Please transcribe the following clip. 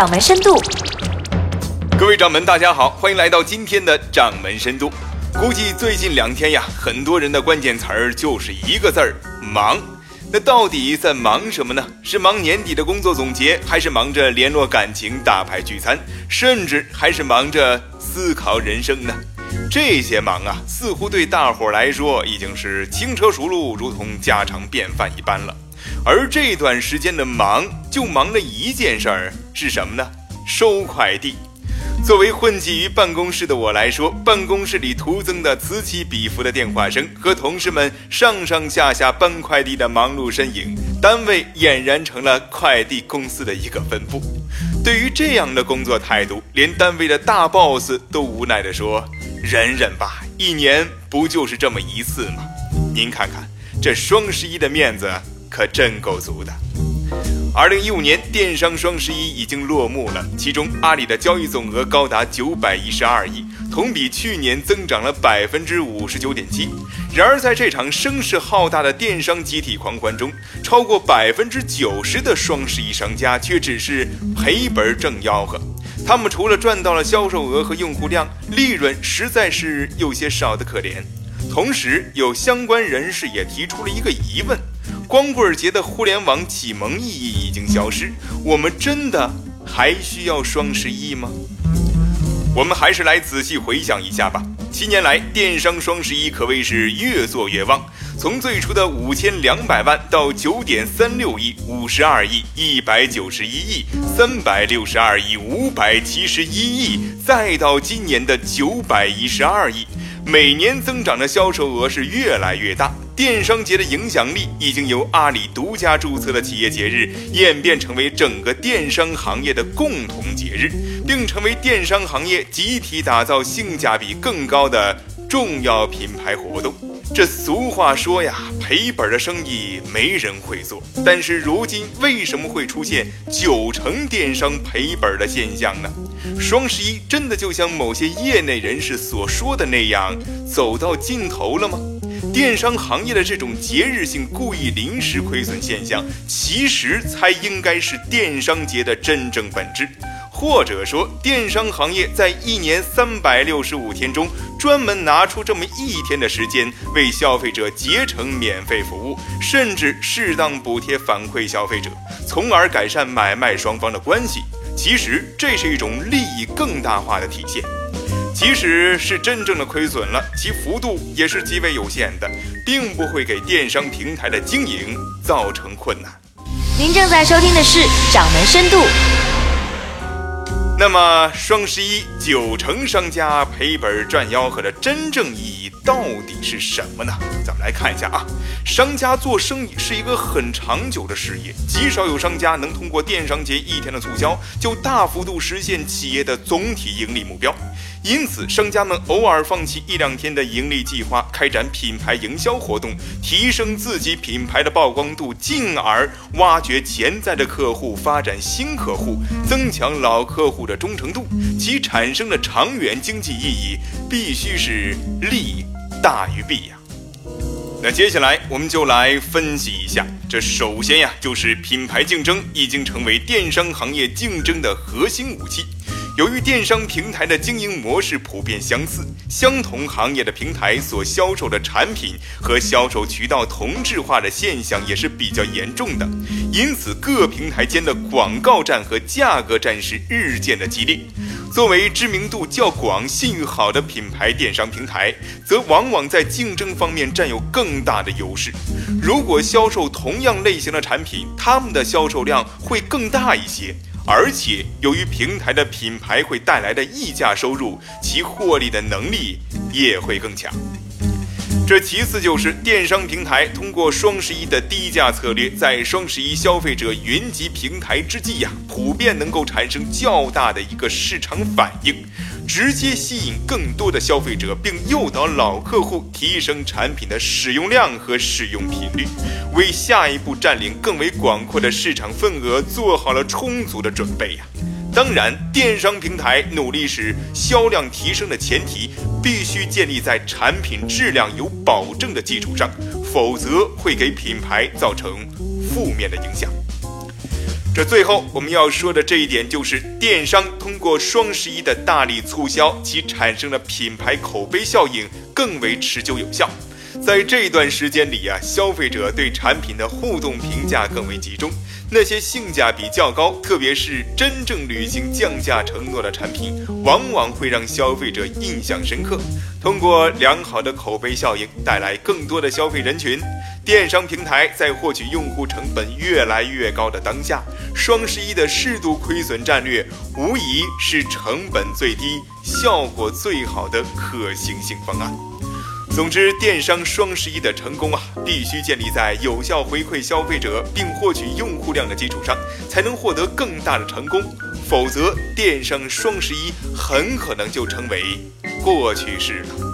掌门深度。各位掌门，大家好，欢迎来到今天的掌门深度。估计最近两天呀，很多人的关键词儿就是一个字儿——忙。那到底在忙什么呢？是忙年底的工作总结，还是忙着联络感情、打牌聚餐，甚至还是忙着思考人生呢？这些忙啊，似乎对大伙儿来说已经是轻车熟路，如同家常便饭一般了。而这段时间的忙，就忙了一件事儿，是什么呢？收快递。作为混迹于办公室的我来说，办公室里徒增的此起彼伏的电话声和同事们上上下下搬快递的忙碌身影，单位俨然成了快递公司的一个分部。对于这样的工作态度，连单位的大 boss 都无奈地说：“忍忍吧，一年不就是这么一次吗？”您看看，这双十一的面子可真够足的。二零一五年电商双十一已经落幕了，其中阿里的交易总额高达九百一十二亿，同比去年增长了百分之五十九点七。然而，在这场声势浩大的电商集体狂欢中，超过百分之九十的双十一商家却只是赔本挣吆喝。他们除了赚到了销售额和用户量，利润实在是有些少得可怜。同时，有相关人士也提出了一个疑问。光棍节的互联网启蒙意义已经消失，我们真的还需要双十一吗？我们还是来仔细回想一下吧。七年来，电商双十一可谓是越做越旺，从最初的五千两百万到九点三六亿、五十二亿、一百九十一亿、三百六十二亿、五百七十一亿，再到今年的九百一十二亿，每年增长的销售额是越来越大。电商节的影响力已经由阿里独家注册的企业节日演变成为整个电商行业的共同节日，并成为电商行业集体打造性价比更高的重要品牌活动。这俗话说呀，赔本的生意没人会做。但是如今为什么会出现九成电商赔本的现象呢？双十一真的就像某些业内人士所说的那样，走到尽头了吗？电商行业的这种节日性故意临时亏损现象，其实才应该是电商节的真正本质。或者说，电商行业在一年三百六十五天中，专门拿出这么一天的时间，为消费者竭诚免费服务，甚至适当补贴反馈消费者，从而改善买卖双方的关系。其实，这是一种利益更大化的体现。即使是真正的亏损了，其幅度也是极为有限的，并不会给电商平台的经营造成困难。您正在收听的是《掌门深度》。那么，双十一九成商家赔本赚吆喝的真正意义到底是什么呢？咱们来看一下啊。商家做生意是一个很长久的事业，极少有商家能通过电商节一天的促销，就大幅度实现企业的总体盈利目标。因此，商家们偶尔放弃一两天的盈利计划，开展品牌营销活动，提升自己品牌的曝光度，进而挖掘潜在的客户，发展新客户，增强老客户的忠诚度，其产生的长远经济意义必须是利大于弊呀。那接下来我们就来分析一下，这首先呀，就是品牌竞争已经成为电商行业竞争的核心武器。由于电商平台的经营模式普遍相似，相同行业的平台所销售的产品和销售渠道同质化的现象也是比较严重的，因此各平台间的广告战和价格战是日渐的激烈。作为知名度较广、信誉好的品牌电商平台，则往往在竞争方面占有更大的优势。如果销售同样类型的产品，他们的销售量会更大一些。而且，由于平台的品牌会带来的溢价收入，其获利的能力也会更强。这其次就是电商平台通过双十一的低价策略，在双十一消费者云集平台之际呀，普遍能够产生较大的一个市场反应。直接吸引更多的消费者，并诱导老客户提升产品的使用量和使用频率，为下一步占领更为广阔的市场份额做好了充足的准备呀。当然，电商平台努力使销量提升的前提，必须建立在产品质量有保证的基础上，否则会给品牌造成负面的影响。这最后我们要说的这一点，就是电商通过双十一的大力促销，其产生的品牌口碑效应更为持久有效。在这段时间里啊，消费者对产品的互动评价更为集中，那些性价比较高，特别是真正履行降价承诺的产品，往往会让消费者印象深刻。通过良好的口碑效应，带来更多的消费人群。电商平台在获取用户成本越来越高的当下，双十一的适度亏损战略，无疑是成本最低、效果最好的可行性方案。总之，电商双十一的成功啊，必须建立在有效回馈消费者并获取用户量的基础上，才能获得更大的成功。否则，电商双十一很可能就成为过去式了。